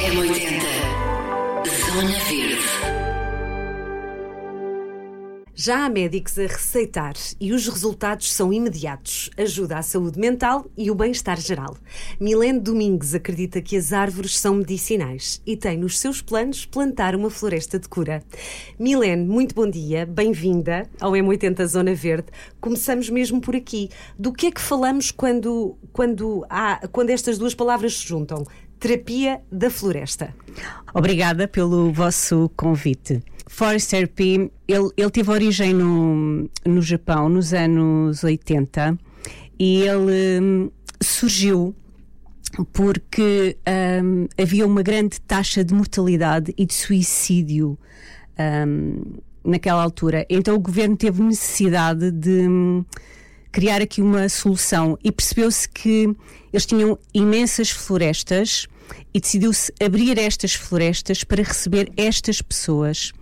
M80 Zona Verde Já há médicos a receitar e os resultados são imediatos. Ajuda à saúde mental e o bem-estar geral. Milene Domingues acredita que as árvores são medicinais e tem nos seus planos plantar uma floresta de cura. Milene, muito bom dia, bem-vinda ao M80 Zona Verde. Começamos mesmo por aqui. Do que é que falamos quando, quando, há, quando estas duas palavras se juntam? Terapia da Floresta. Obrigada pelo vosso convite. Forest Therapy, ele, ele teve origem no, no Japão nos anos 80 e ele hum, surgiu porque hum, havia uma grande taxa de mortalidade e de suicídio hum, naquela altura. Então o governo teve necessidade de criar aqui uma solução e percebeu-se que eles tinham imensas florestas e decidiu-se abrir estas florestas para receber estas pessoas.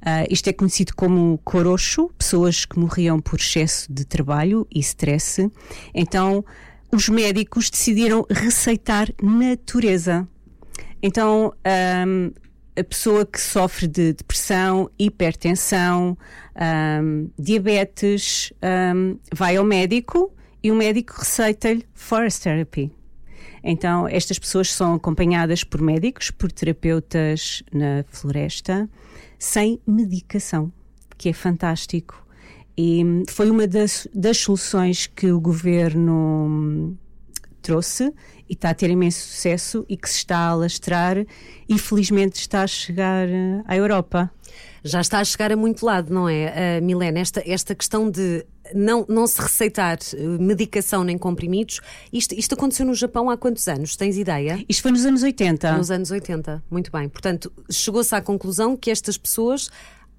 Uh, isto é conhecido como corocho, pessoas que morriam por excesso de trabalho e stress. Então, os médicos decidiram receitar natureza. Então, um, a pessoa que sofre de depressão, hipertensão, um, diabetes, um, vai ao médico e o médico receita-lhe Forest Therapy. Então, estas pessoas são acompanhadas por médicos, por terapeutas na floresta, sem medicação, que é fantástico. E foi uma das, das soluções que o governo trouxe e está a ter imenso sucesso e que se está a alastrar e felizmente está a chegar à Europa. Já está a chegar a muito lado, não é, uh, Milena? Esta, esta questão de não, não se receitar eh, medicação nem comprimidos, isto, isto aconteceu no Japão há quantos anos? Tens ideia? Isto foi nos anos 80. Nos anos 80, muito bem. Portanto, chegou-se à conclusão que estas pessoas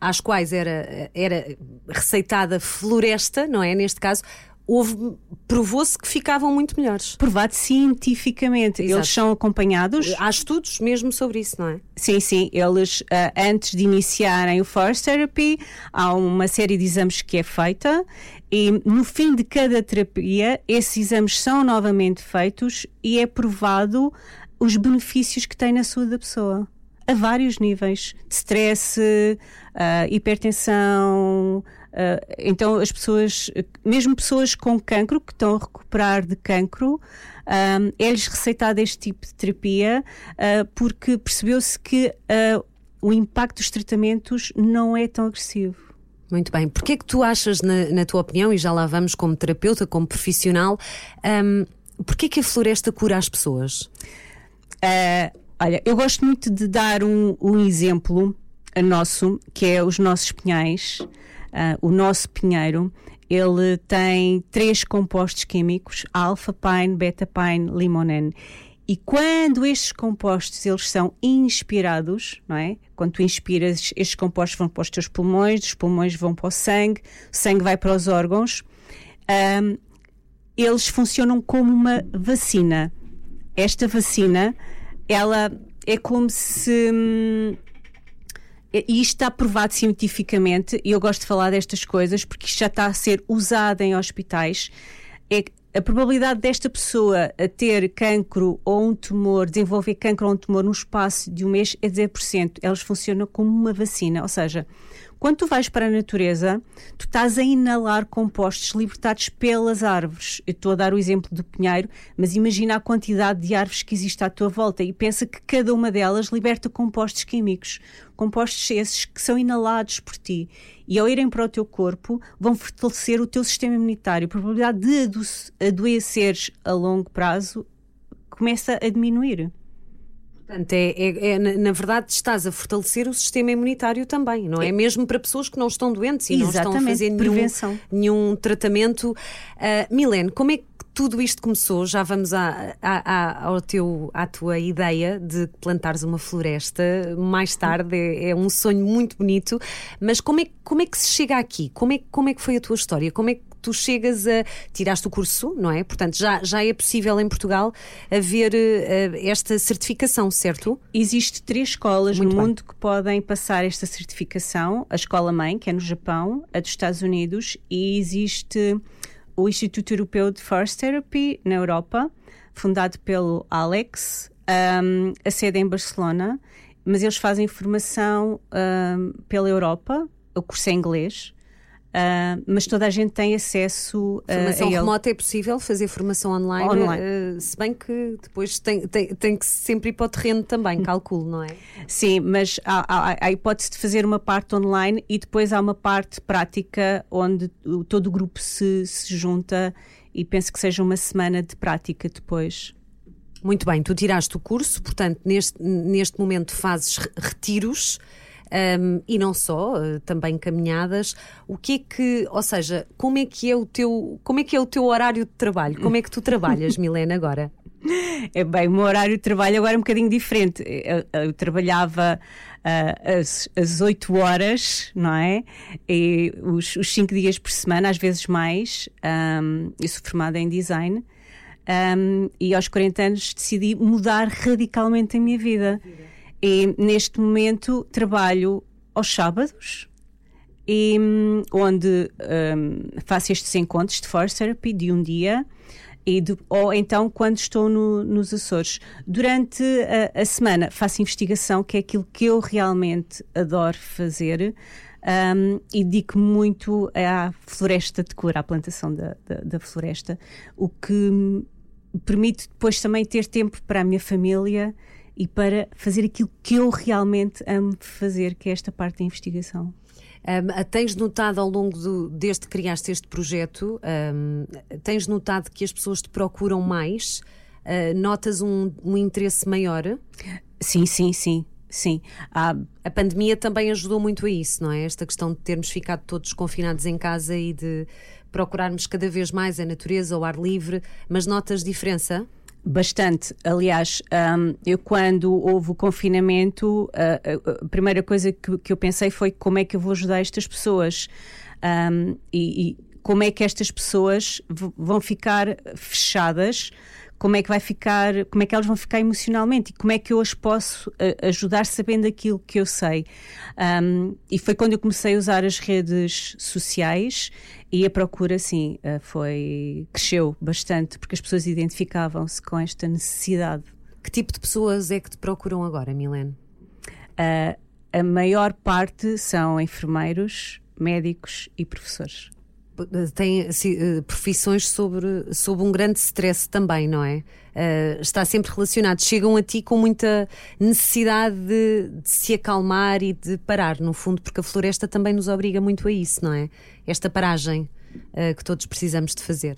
às quais era, era receitada floresta, não é? Neste caso, provou-se que ficavam muito melhores. Provado cientificamente. Exato. Eles são acompanhados. Há estudos mesmo sobre isso, não é? Sim, sim. Eles, uh, antes de iniciarem o Force Therapy, há uma série de exames que é feita e no fim de cada terapia, esses exames são novamente feitos e é provado os benefícios que tem na saúde da pessoa a vários níveis de stress, uh, hipertensão. Uh, então, as pessoas, mesmo pessoas com cancro, que estão a recuperar de cancro, um, é-lhes receitado este tipo de terapia uh, porque percebeu-se que o impacto dos tratamentos não é tão agressivo. Muito bem. Porquê é que tu achas, na, na, tua opinião, e já lá vamos como terapeuta, como profissional, um, porquê é que a floresta cura as pessoas? Uh, Olha, eu gosto muito de dar um, um exemplo nosso, que é os nossos pinhais. Uh, o nosso pinheiro, ele tem três compostos químicos, alfa-pine, beta-pine, limonene. E quando estes compostos eles são inspirados, não é? Quando tu inspiras, estes compostos vão para os teus pulmões, os pulmões vão para o sangue, o sangue vai para os órgãos. Um, eles funcionam como uma vacina. Esta vacina ela é como se. Hum, e isto está provado cientificamente, e eu gosto de falar destas coisas porque isto já está a ser usado em hospitais. É, a probabilidade desta pessoa ter cancro ou um tumor, desenvolver cancro ou um tumor no espaço de um mês é 10%. Elas funcionam como uma vacina, ou seja, quando tu vais para a natureza, tu estás a inalar compostos libertados pelas árvores. Eu estou a dar o exemplo do pinheiro, mas imagina a quantidade de árvores que existe à tua volta e pensa que cada uma delas liberta compostos químicos. Compostos esses que são inalados por ti e ao irem para o teu corpo vão fortalecer o teu sistema imunitário. A probabilidade de adoeceres a longo prazo começa a diminuir. Portanto, é, é, é, na verdade, estás a fortalecer o sistema imunitário também, não é? é. Mesmo para pessoas que não estão doentes e Exatamente. não estão a fazer nenhum, nenhum tratamento. Uh, Milene, como é que tudo isto começou? Já vamos à, à, ao teu, à tua ideia de plantares uma floresta mais tarde, é, é, um sonho muito bonito, mas como é, como é que se chega aqui? Como é, como é que foi a tua história? Como é que tu chegas a. Tiraste o curso, não é? Portanto, já, já é possível em Portugal haver uh, esta certificação, certo? Existe três escolas Muito no bem. mundo que podem passar esta certificação: a escola mãe, que é no Japão, a dos Estados Unidos, e existe o Instituto Europeu de Forest Therapy na Europa, fundado pelo Alex Um, a sede é em Barcelona, mas eles fazem formação um, pela Europa, o curso é em inglês. Uh, mas toda a gente tem acesso uh, formação a remota é possível fazer formação online, online. Uh, se bem que depois tem, tem, tem que sempre ir para o terreno também, calculo, não é? Sim, mas há, há, há, a hipótese de fazer uma parte online e depois há uma parte prática onde todo o grupo se, se junta e penso que seja uma semana de prática depois. Muito bem, tu tiraste o curso, portanto, neste, neste momento fazes retiros um, e não só, uh, também caminhadas. O que é que, ou seja, como é que é o teu, como é que é o teu horário de trabalho? Como é que tu trabalhas, Milena, agora? É bem, o meu horário de trabalho agora é um bocadinho diferente. Eu, eu trabalhava uh, às, às 8 horas, não é? E os, os 5 dias por semana, às vezes mais. Um, eu sou formada em design. Um, e aos 40 anos decidi mudar radicalmente a minha vida. E neste momento trabalho aos sábados, e, onde um, faço estes encontros de Force Therapy de um dia. De, ou então quando estou no, nos Açores. Durante a, a, semana faço investigação, que é aquilo que eu realmente adoro fazer. Um, e dedico muito à floresta de cor, à plantação da, da, da floresta, o que me permite depois também ter tempo para a minha família e para fazer aquilo que eu realmente amo fazer, que é esta parte da investigação. Um, tens notado ao longo do, desde que criaste este projeto, um, tens notado que as pessoas te procuram mais? Uh, notas um, um, interesse maior? Sim, sim, sim. Sim, a, a pandemia também ajudou muito a isso, não é? Esta questão de termos ficado todos confinados em casa e de procurarmos cada vez mais a natureza, o ar livre, mas notas diferença? Bastante. Aliás, um, eu quando houve o confinamento, a, a primeira coisa que, que, eu pensei foi como é que eu vou ajudar estas pessoas um, e, e como é que estas pessoas vão ficar fechadas como é que vai ficar, como é que elas vão ficar emocionalmente e como é que eu as posso uh, ajudar sabendo aquilo que eu sei. Um, e foi quando eu comecei a usar as redes sociais e a procura, sim, uh, foi cresceu bastante porque as pessoas identificavam-se com esta necessidade. Que tipo de pessoas é que te procuram agora, Milene? Uh, a maior parte são enfermeiros, médicos e professores têm assim, profissões sobre, sobre um grande stress também, não é? Uh, está sempre relacionado. Chegam a ti com muita necessidade de, de, se acalmar e de parar, no fundo, porque a floresta também nos obriga muito a isso, não é? Esta paragem uh, que todos precisamos de fazer.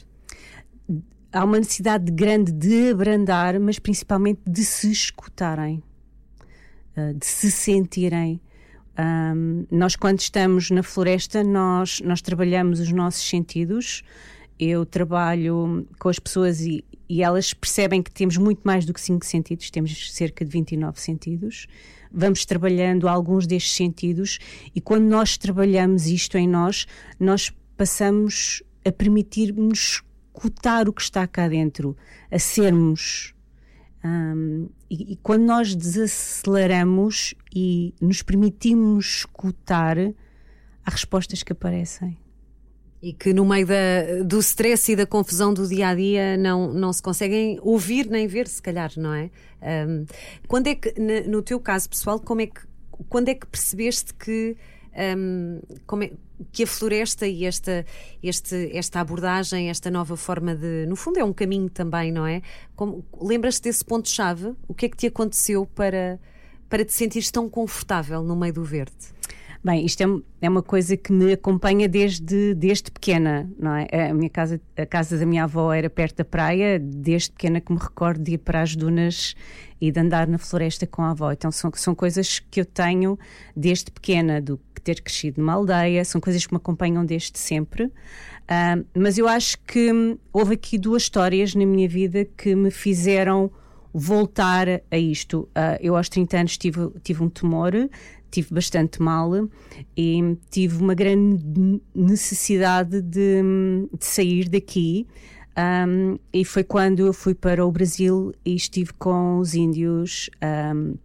Há uma necessidade grande de abrandar, mas principalmente de se escutarem, de se sentirem um, nós, quando estamos na floresta, nós, nós trabalhamos os nossos sentidos. Eu trabalho com as pessoas e, e elas percebem que temos muito mais do que cinco sentidos, temos cerca de 29 sentidos. Vamos trabalhando alguns destes sentidos e quando nós trabalhamos isto em nós, nós passamos a permitir-nos escutar o que está cá dentro, a sermos um, e, e, quando nós desaceleramos e nos permitimos escutar, há respostas que aparecem. E que no meio da, do stress e da confusão do dia a dia não, não se conseguem ouvir nem ver, se calhar, não é? Um, quando é que, no teu caso pessoal, como é que, quando é que percebeste que um, é, que a floresta e esta, este, esta abordagem, esta nova forma de. No fundo, é um caminho também, não é? Lembras-te desse ponto-chave? O que é que te aconteceu para, para te sentires tão confortável no meio do verde? Bem, isto é, é, uma coisa que me acompanha desde, desde pequena, não é? A minha casa, a casa da minha avó era perto da praia, desde pequena que me recordo de ir para as dunas e de andar na floresta com a avó. Então são, são coisas que eu tenho desde pequena, do ter crescido numa aldeia, são coisas que me acompanham desde sempre. Uh, mas eu acho que houve aqui duas histórias na minha vida que me fizeram voltar a isto. Uh, eu aos 30 anos tive, tive um tumor, tive bastante mal e tive uma grande necessidade de, de sair daqui. Um, e foi quando eu fui para o Brasil e estive com os índios um,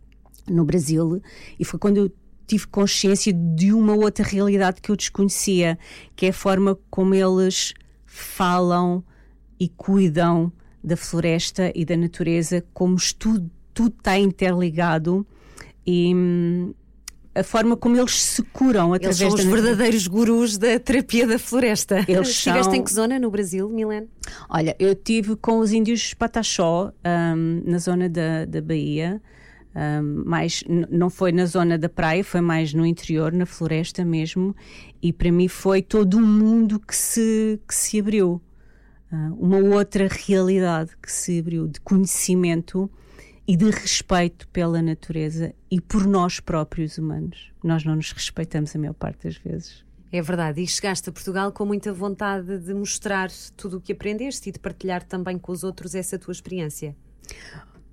no Brasil, e foi quando eu tive consciência de uma outra realidade que eu desconhecia, que é a forma como eles falam e cuidam da floresta e da natureza como estudo tudo está interligado e hum, a forma como eles se curam através Eles são os verdadeiros gurus da terapia da floresta. Eles Estiveste em que zona no Brasil, Milene? Olha, eu tive com os índios Pataxó, um, na zona da, da Bahia. Um, mais não foi na zona da praia, foi mais no interior, na floresta mesmo, e para mim foi todo um mundo que se, que se abriu, uh, uma outra realidade que se abriu de conhecimento e de respeito pela natureza e por nós próprios humanos. Nós não nos respeitamos a maior parte das vezes. É verdade, e chegaste a Portugal com muita vontade de mostrar tudo o que aprendeste e de partilhar também com os outros essa tua experiência.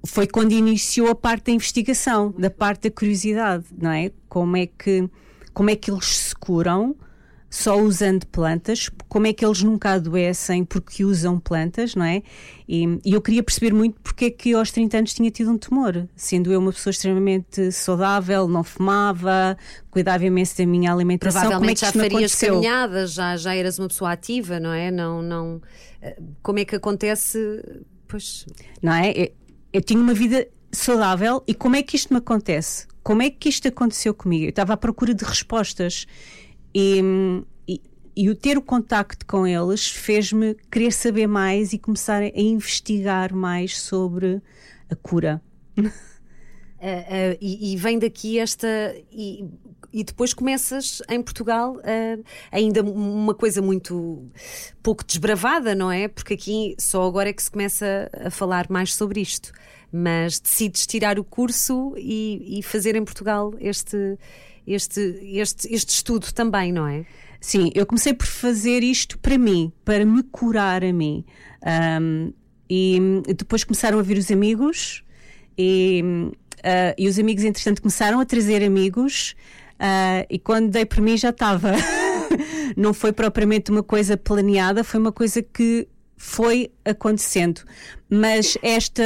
Foi quando iniciou a parte da investigação, da parte da curiosidade, não é? Como é que, como é que eles se curam, só usando plantas, como é que eles nunca adoecem porque usam plantas, não é? E, e, eu queria perceber muito porque é que aos 30 anos tinha tido um tumor, sendo eu uma pessoa extremamente saudável, não fumava, cuidava imenso da minha alimentação. Provavelmente como é que já farias caminhadas, já, já eras uma pessoa ativa, não é? Não, não, eh, como é que acontece? Pois... Não é? Eu, eu tinha uma vida saudável e como é que isto me acontece? Como é que isto aconteceu comigo? Eu estava à procura de respostas e, e, o ter o contacto com eles fez-me querer saber mais e começar a investigar mais sobre a cura. Uh, uh, e, e, vem daqui esta. E, e depois começas em Portugal uh, ainda uma coisa muito pouco desbravada, não é? Porque aqui só agora é que se começa a falar mais sobre isto. Mas decides tirar o curso e, e fazer em Portugal este, este, este, este estudo também, não é? Sim, eu comecei por fazer isto para mim, para me curar a mim. Um, e depois começaram a vir os amigos, e, uh, e os amigos, entretanto, começaram a trazer amigos. Uh, e quando dei por mim já estava. Não foi propriamente uma coisa planeada, foi uma coisa que foi acontecendo. Mas esta,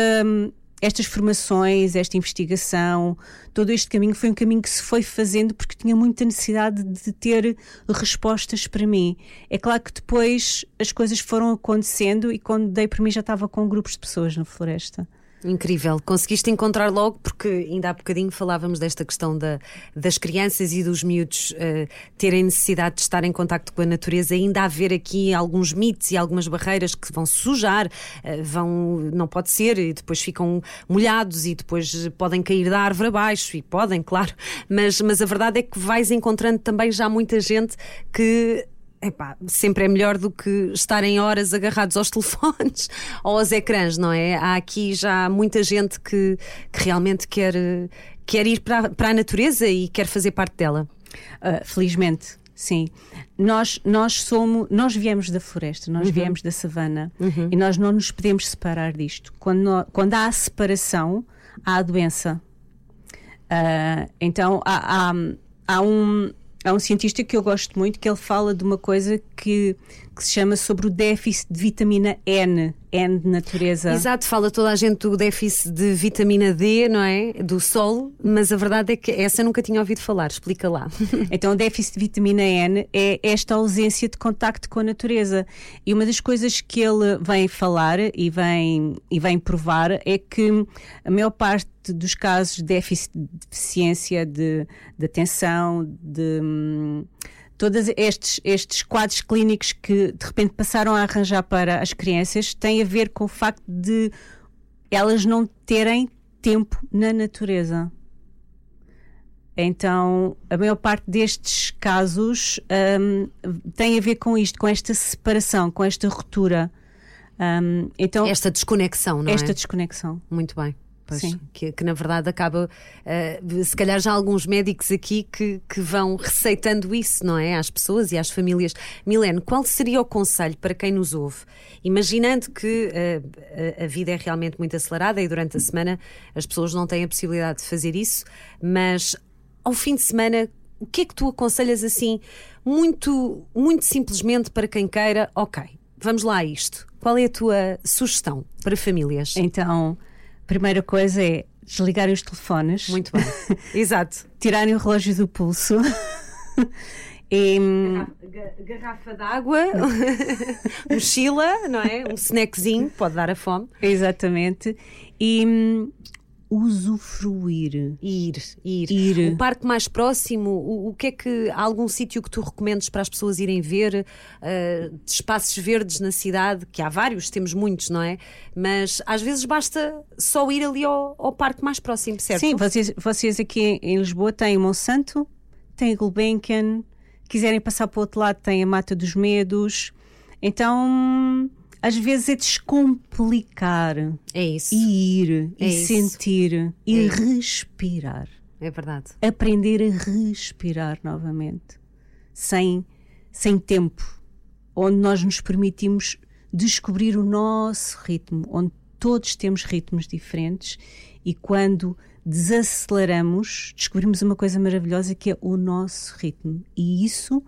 estas formações, esta investigação, todo este caminho foi um caminho que se foi fazendo porque tinha muita necessidade de ter respostas para mim. É claro que depois as coisas foram acontecendo e quando dei para mim já estava com grupos de pessoas na floresta. Incrível, conseguiste encontrar logo, porque ainda há bocadinho falávamos desta questão da, das crianças e dos miúdos uh, terem necessidade de estar em contacto com a natureza, ainda haver aqui alguns mitos e algumas barreiras que vão sujar, uh, vão, não pode ser, e depois ficam molhados e depois podem cair da árvore abaixo, e podem, claro, mas, mas a verdade é que vais encontrando também já muita gente que Epá, sempre é melhor do que estarem horas agarrados aos telefones ou aos ecrãs, não é? Há aqui já muita gente que, que realmente quer, quer ir para, para a natureza e quer fazer parte dela. Uh, felizmente, sim. Nós, nós somos, nós viemos da floresta, nós uhum. viemos da savana uhum. e nós não nos podemos separar disto. Quando, nós, quando há a separação, há a doença. Uh, então há, há, há um Há um cientista que eu gosto muito que ele fala de uma coisa que, que se chama sobre o déficit de vitamina N, N de natureza. Exato, fala toda a gente do déficit de vitamina D, não é? Do sol, mas a verdade é que essa eu nunca tinha ouvido falar, explica lá. então, o déficit de vitamina N é esta ausência de contacto com a natureza. E uma das coisas que ele vem falar e vem, e vem provar é que a maior parte dos casos de déficit de deficiência de, de atenção, de hum, todos estes, estes quadros clínicos que de repente passaram a arranjar para as crianças têm a ver com o facto de elas não terem tempo na natureza. Então, a maior parte destes casos um, tem a ver com isto, com esta separação, com esta ruptura. Um, então, esta desconexão, não esta é? Esta desconexão. Muito bem. Pois, que, que, na verdade acaba, uh, se calhar já há alguns médicos aqui que, que vão receitando isso, não é? Às pessoas e às famílias. Milene, qual seria o conselho para quem nos ouve? Imaginando que uh, a vida é realmente muito acelerada e durante a semana as pessoas não têm a possibilidade de fazer isso, mas ao fim de semana, o que é que tu aconselhas assim, muito, muito simplesmente para quem queira? Ok, vamos lá a isto. Qual é a tua sugestão para famílias? Então primeira coisa é desligarem os telefones. Muito bem. Exato. Tirarem o relógio do pulso. e... Garrafa, garrafa d'água, mochila, não é? Um snackzinho, pode dar a fome. Exatamente. E, usufruir. Ir, ir. ir. O parque mais próximo, o, o que é que há algum sítio que tu recomendes para as pessoas irem ver? Uh, espaços verdes na cidade, que há vários, temos muitos, não é? Mas às vezes basta só ir ali ao, ao parque mais próximo, certo? Sim, vocês, vocês aqui em Lisboa têm o Monsanto, têm Gulbenkian, quiserem passar para o outro lado, têm a Mata dos Medos. Então às vezes é descomplicar. É isso. E ir, é e isso. sentir, e é respirar. É verdade. Aprender a respirar novamente. Sem, sem tempo. Onde nós nos permitimos descobrir o nosso ritmo, onde todos temos ritmos diferentes e quando desaceleramos, descobrimos uma coisa maravilhosa que é o nosso ritmo. E isso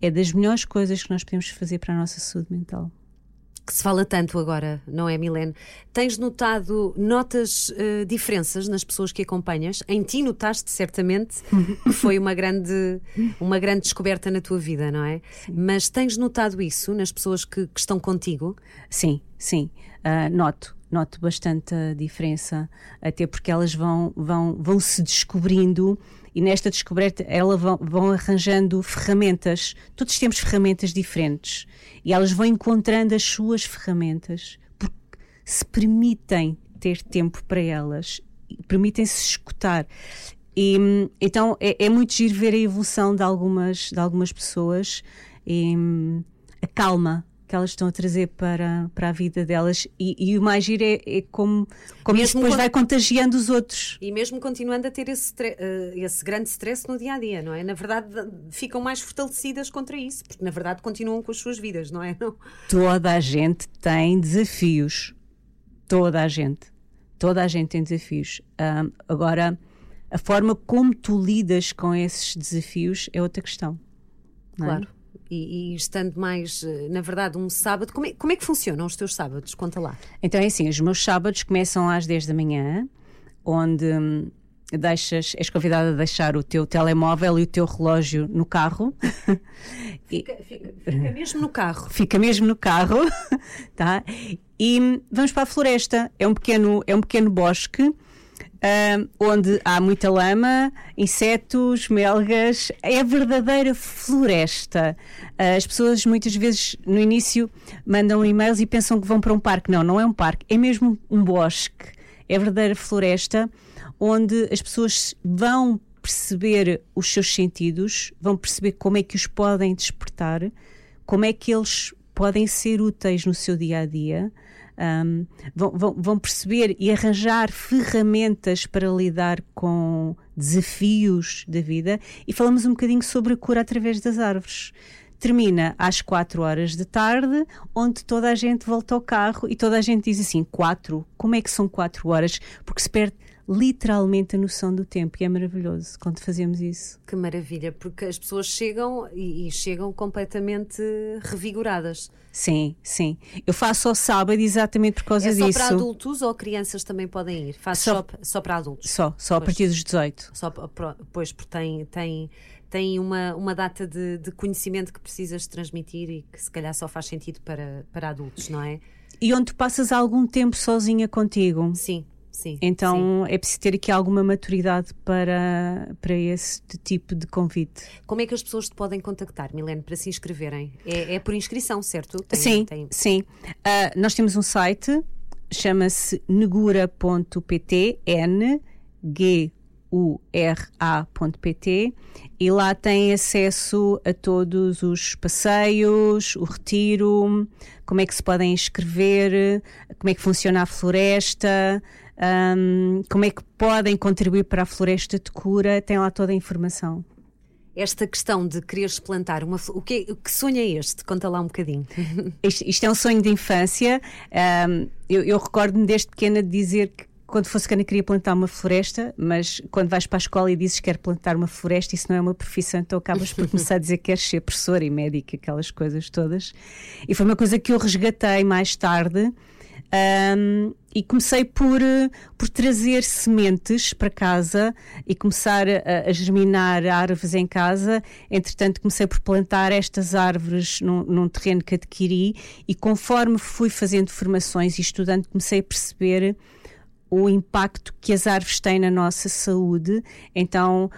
é das melhores coisas que nós podemos fazer para a nossa saúde mental que se fala tanto agora, não é, Milene? Tens notado, notas uh, diferenças nas pessoas que acompanhas? Em ti notaste certamente que foi uma grande, uma grande descoberta na tua vida, não é? Sim. Mas tens notado isso nas pessoas que, que estão contigo? Sim, sim, uh, noto. Noto bastante a diferença, até porque elas vão, vão, vão se descobrindo e nesta descoberta elas vão, vão arranjando ferramentas. Todos temos ferramentas diferentes e elas vão encontrando as suas ferramentas porque se permitem ter tempo para elas, permitem-se escutar. E, então é, é, muito giro ver a evolução de algumas, de algumas pessoas e a calma que elas estão a trazer para, para a vida delas e, e o mais giro é, é como, como isso depois vai contagiando os outros. E mesmo continuando a ter esse, uh, esse grande stress no dia a dia, não é? Na verdade, ficam mais fortalecidas contra isso, porque na verdade continuam com as suas vidas, não é? Não? Toda a gente tem desafios. Toda a gente. Toda a gente tem desafios. Um, agora, a forma como tu lidas com esses desafios é outra questão. É? Claro. É? E, e, estando mais, eh, na verdade, um sábado, como é, como é que funcionam os teus sábados? Conta lá. Então é assim, os meus sábados começam às 10 da manhã, onde hum, deixas, és convidada a deixar o teu telemóvel e o teu relógio no carro. Fica, fica, fica mesmo no carro. Fica mesmo no carro, tá? E hum, vamos para a floresta. É um pequeno, é um pequeno bosque onde há muita lama, insetos, melgas, é verdadeira floresta. Uh, as pessoas muitas vezes no início mandam e-mails e pensam que vão para um parque. Não, não é um parque, é mesmo um bosque. É verdadeira floresta onde as pessoas vão perceber os seus sentidos, vão perceber como é que os podem despertar, como é que eles podem ser úteis no seu dia a dia um, vão, vão, vão perceber e arranjar ferramentas para lidar com desafios da vida e falamos um bocadinho sobre a cura através das árvores termina às 4 horas da tarde, onde toda a gente volta ao carro e toda a gente diz assim: 4? Como é que são 4 horas? Porque se perde literalmente a noção do tempo e é maravilhoso quando fazemos isso. Que maravilha, porque as pessoas chegam e, e chegam completamente revigoradas. Sim, sim. Eu faço ao sábado exatamente por causa é disso. É só para adultos ou crianças também podem ir? Faço só, só, só para adultos? Só, só a partir dos 18. Só, pois, porque tem, tem, tem uma, uma data de, de conhecimento que precisas transmitir e que se calhar só faz sentido para, para adultos, não é? E onde tu passas algum tempo sozinha contigo. Sim. Sim, então sim. é preciso ter aqui alguma maturidade para, para esse tipo de convite. Como é que as pessoas te podem contactar, Milene, para se inscreverem? É, é por inscrição, certo? Tem, sim, tem... sim. Uh, nós temos um site, chama-se negura.pt, N G ura.pt e lá tem acesso a todos os passeios, o retiro, como é que se podem inscrever, como é que funciona a floresta, um, como é que podem contribuir para a floresta de cura, tem lá toda a informação. Esta questão de quereres plantar uma o que, o que sonho é este? Conta lá um bocadinho. Isto, isto é um sonho de infância. Um, eu, eu recordo-me desde pequena de dizer que quando fosse cana queria plantar uma floresta, mas quando vais para a escola e dizes que quer plantar uma floresta, isso não é uma profissão, então acabas por começar a dizer que queres ser professora e médica, aquelas coisas todas. E foi uma coisa que eu resgatei mais tarde um, e comecei por, por trazer sementes para casa e começar a, a, germinar árvores em casa. Entretanto, comecei por plantar estas árvores num, num, terreno que adquiri e conforme fui fazendo formações e estudando, comecei a perceber o impacto que as árvores têm na nossa saúde. Então,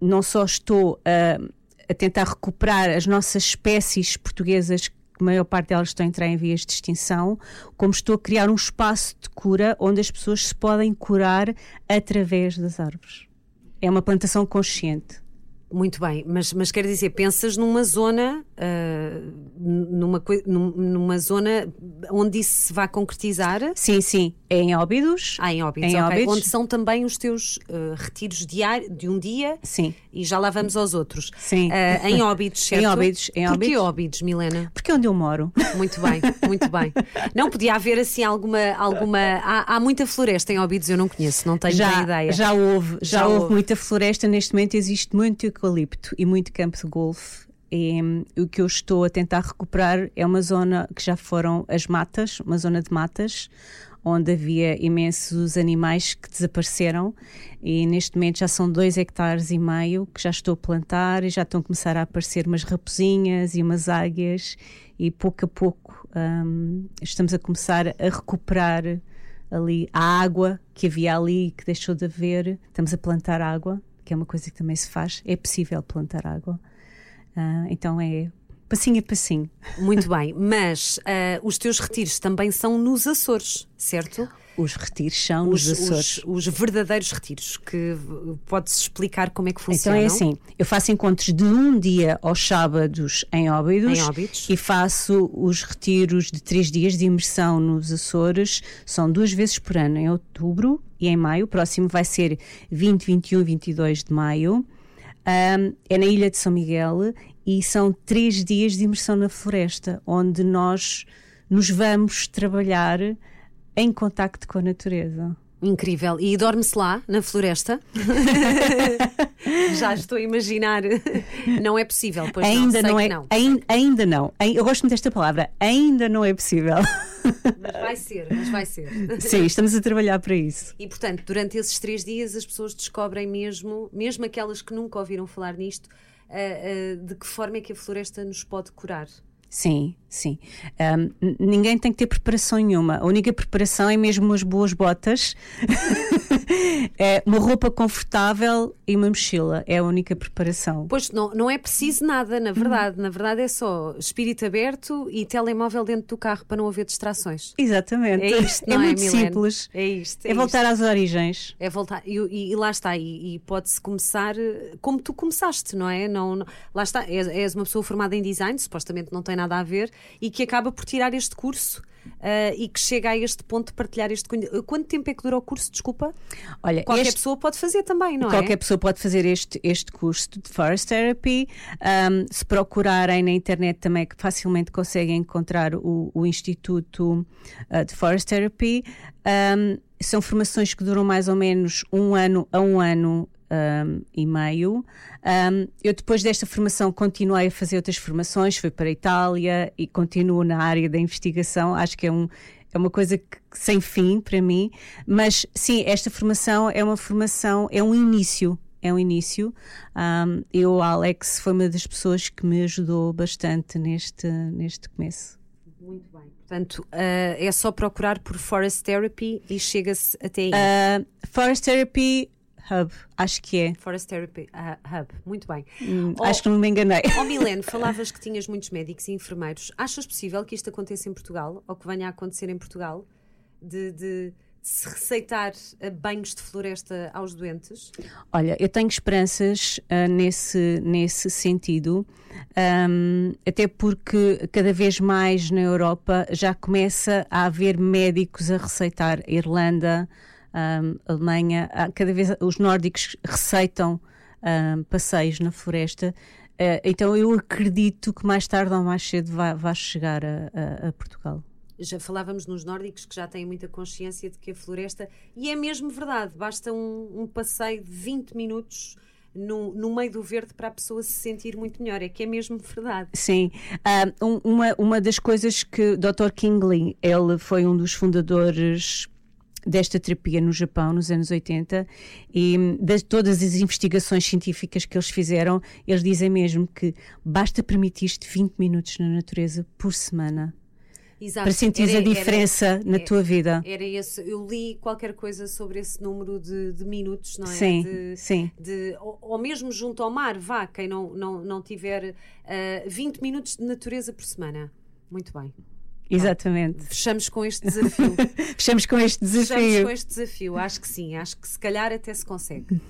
não só estou a, a tentar recuperar as nossas espécies portuguesas a maior parte delas estão a entrar em vias de extinção, como estou a criar um espaço de cura onde as pessoas se podem curar através das árvores. É uma plantação consciente. Muito bem, mas, mas quer dizer, pensas numa zona, uh, numa, numa zona onde isso se vai concretizar? Sim, sim. É em Óbidos. Ah, em Óbidos, em okay. Óbidos. Onde são também os teus uh, retiros diários de um dia? Sim. E já lá vamos aos outros. Sim. Uh, em Óbidos, certo? Em Óbidos. Em Óbidos. Porquê Óbidos, Milena? Porque é onde eu moro. Muito bem, muito bem. Não podia haver assim alguma. alguma há, há muita floresta em Óbidos, eu não conheço, não tenho já, ideia. Já houve, já, já houve, houve muita floresta. Neste momento existe muito eucalipto e muito campo de golfe. E, um, o que eu estou a tentar recuperar é uma zona que já foram as matas, uma zona de matas, onde havia imensos animais que desapareceram e neste momento já são dois hectares e meio que já estou a plantar e já estão a começar a aparecer umas raposinhas e umas águias e pouco a pouco um, estamos a começar a recuperar ali a água que havia ali que deixou de haver. Estamos a plantar água, que é uma coisa que também se faz. É possível plantar água. Uh, então é passinho a passinho. Muito bem, mas uh, os teus retiros também são nos Açores, certo? Os retiros são os, nos Açores. Os, os, verdadeiros retiros, que podes explicar como é que funcionam? Então é assim, eu faço encontros de um dia aos sábados em Óbidos, em Óbidos. e faço os retiros de três dias de imersão nos Açores, são duas vezes por ano, em outubro e em maio. O próximo vai ser 20, 21, 22 de maio. Um, é na Ilha de São Miguel e são três dias de imersão na floresta, onde nós nos vamos trabalhar em contacto com a natureza. Incrível. E dorme-se lá, na floresta? Já estou a imaginar. Não é possível, pois ainda não, não é. Não. Ainda, ainda não. Eu gosto muito desta palavra. Ainda não é possível. Mas vai ser, mas vai ser. Sim, estamos a trabalhar para isso. E portanto, durante esses três dias, as pessoas descobrem mesmo, mesmo aquelas que nunca ouviram falar nisto, de que forma é que a floresta nos pode curar. Sim, sim. Um, ninguém tem que ter preparação nenhuma. A única preparação é mesmo umas boas botas, é uma roupa confortável e uma mochila. É a única preparação. Pois não, não é preciso nada, na verdade. Na verdade é só espírito aberto e telemóvel dentro do carro para não haver distrações. Exatamente. É isto, é, é muito Milene? simples. É isto. É, é voltar isto. às origens. É voltar. E, e, e lá está. E, e pode-se começar eh, como tu começaste, não é? Não, não lá está. És, és uma pessoa formada em design, supostamente não tem nada a ver, e que acaba por tirar este curso. Uh, e que chega a este ponto de partilhar este conhecimento. Quanto tempo é que dura o curso? Desculpa. Olha, qualquer este... pessoa pode fazer também, não qualquer é? Qualquer pessoa pode fazer este, este curso de Forest Therapy. Um, se procurarem na internet também que facilmente conseguem encontrar o, o Instituto uh, de Forest Therapy. Um, são formações que duram mais ou menos um ano a um ano um, e meio. Um, eu depois desta formação continuei a fazer outras formações, fui para a Itália e continuo na área da investigação. Acho que é um é uma coisa que, sem fim para mim, mas sim, esta formação é uma formação, é um início. É um início. Um, eu, Alex, foi uma das pessoas que me ajudou bastante neste, neste começo. Muito bem. Portanto, uh, é só procurar por Forest Therapy e chega-se até aí. Uh, Forest Therapy Hub, acho que é. Forest Therapy uh, Hub, muito bem. Hum, oh, acho que não me enganei. Oh, Milene, falavas que tinhas muitos médicos e enfermeiros. Achas possível que isto aconteça em Portugal, ou que venha a acontecer em Portugal, de, de se receitar uh, banhos de floresta aos doentes? Olha, eu tenho esperanças uh, nesse, nesse sentido, um, até porque cada vez mais na Europa já começa a haver médicos a receitar. Irlanda, um, Alemanha, cada vez os nórdicos receitam um, passeios na floresta. Uh, então eu acredito que mais tarde ou mais cedo vai, vai chegar a, a, a, Portugal. Já falávamos nos nórdicos que já têm muita consciência de que a floresta, e é mesmo verdade, basta um, um passeio de 20 minutos no, no, meio do verde para a pessoa se sentir muito melhor. É que é mesmo verdade. Sim. Um, uma, uma das coisas que o Dr. Kingley, ele foi um dos fundadores desta terapia no Japão nos anos 80 e de todas as investigações científicas que eles fizeram, eles dizem mesmo que basta permitir-te 20 minutos na natureza por semana. Exato. para sentir a diferença era, na era, tua vida. Era esse, eu li qualquer coisa sobre esse número de, de minutos, não é? Sim, de, sim. De, ou, ou, mesmo junto ao mar, vá, quem não, não, não tiver uh, eh, 20 minutos de natureza por semana. Muito bem. Exatamente. Fechamos com este desafio. Fechamos com este desafio. Fechamos com este desafio, acho que sim, acho que se calhar até se consegue.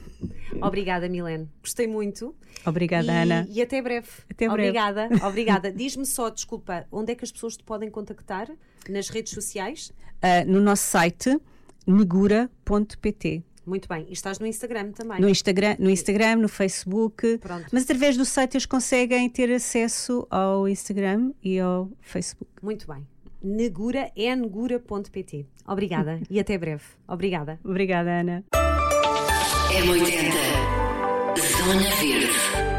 Obrigada, Milene. Gostei muito. Obrigada, e, Ana. E até breve. Até breve. Obrigada, obrigada. Diz-me só, desculpa, onde é que as pessoas te podem contactar? Nas redes sociais? Uh, no nosso site negura.pt. Muito bem. E estás no Instagram também? No Instagram, no, Instagram, no Facebook. Pronto. Mas através do site eles conseguem ter acesso ao Instagram e ao Facebook. Muito bem. Negura, é negura.pt. Obrigada e até breve. Obrigada. Obrigada, Ana. M80 Zona Verde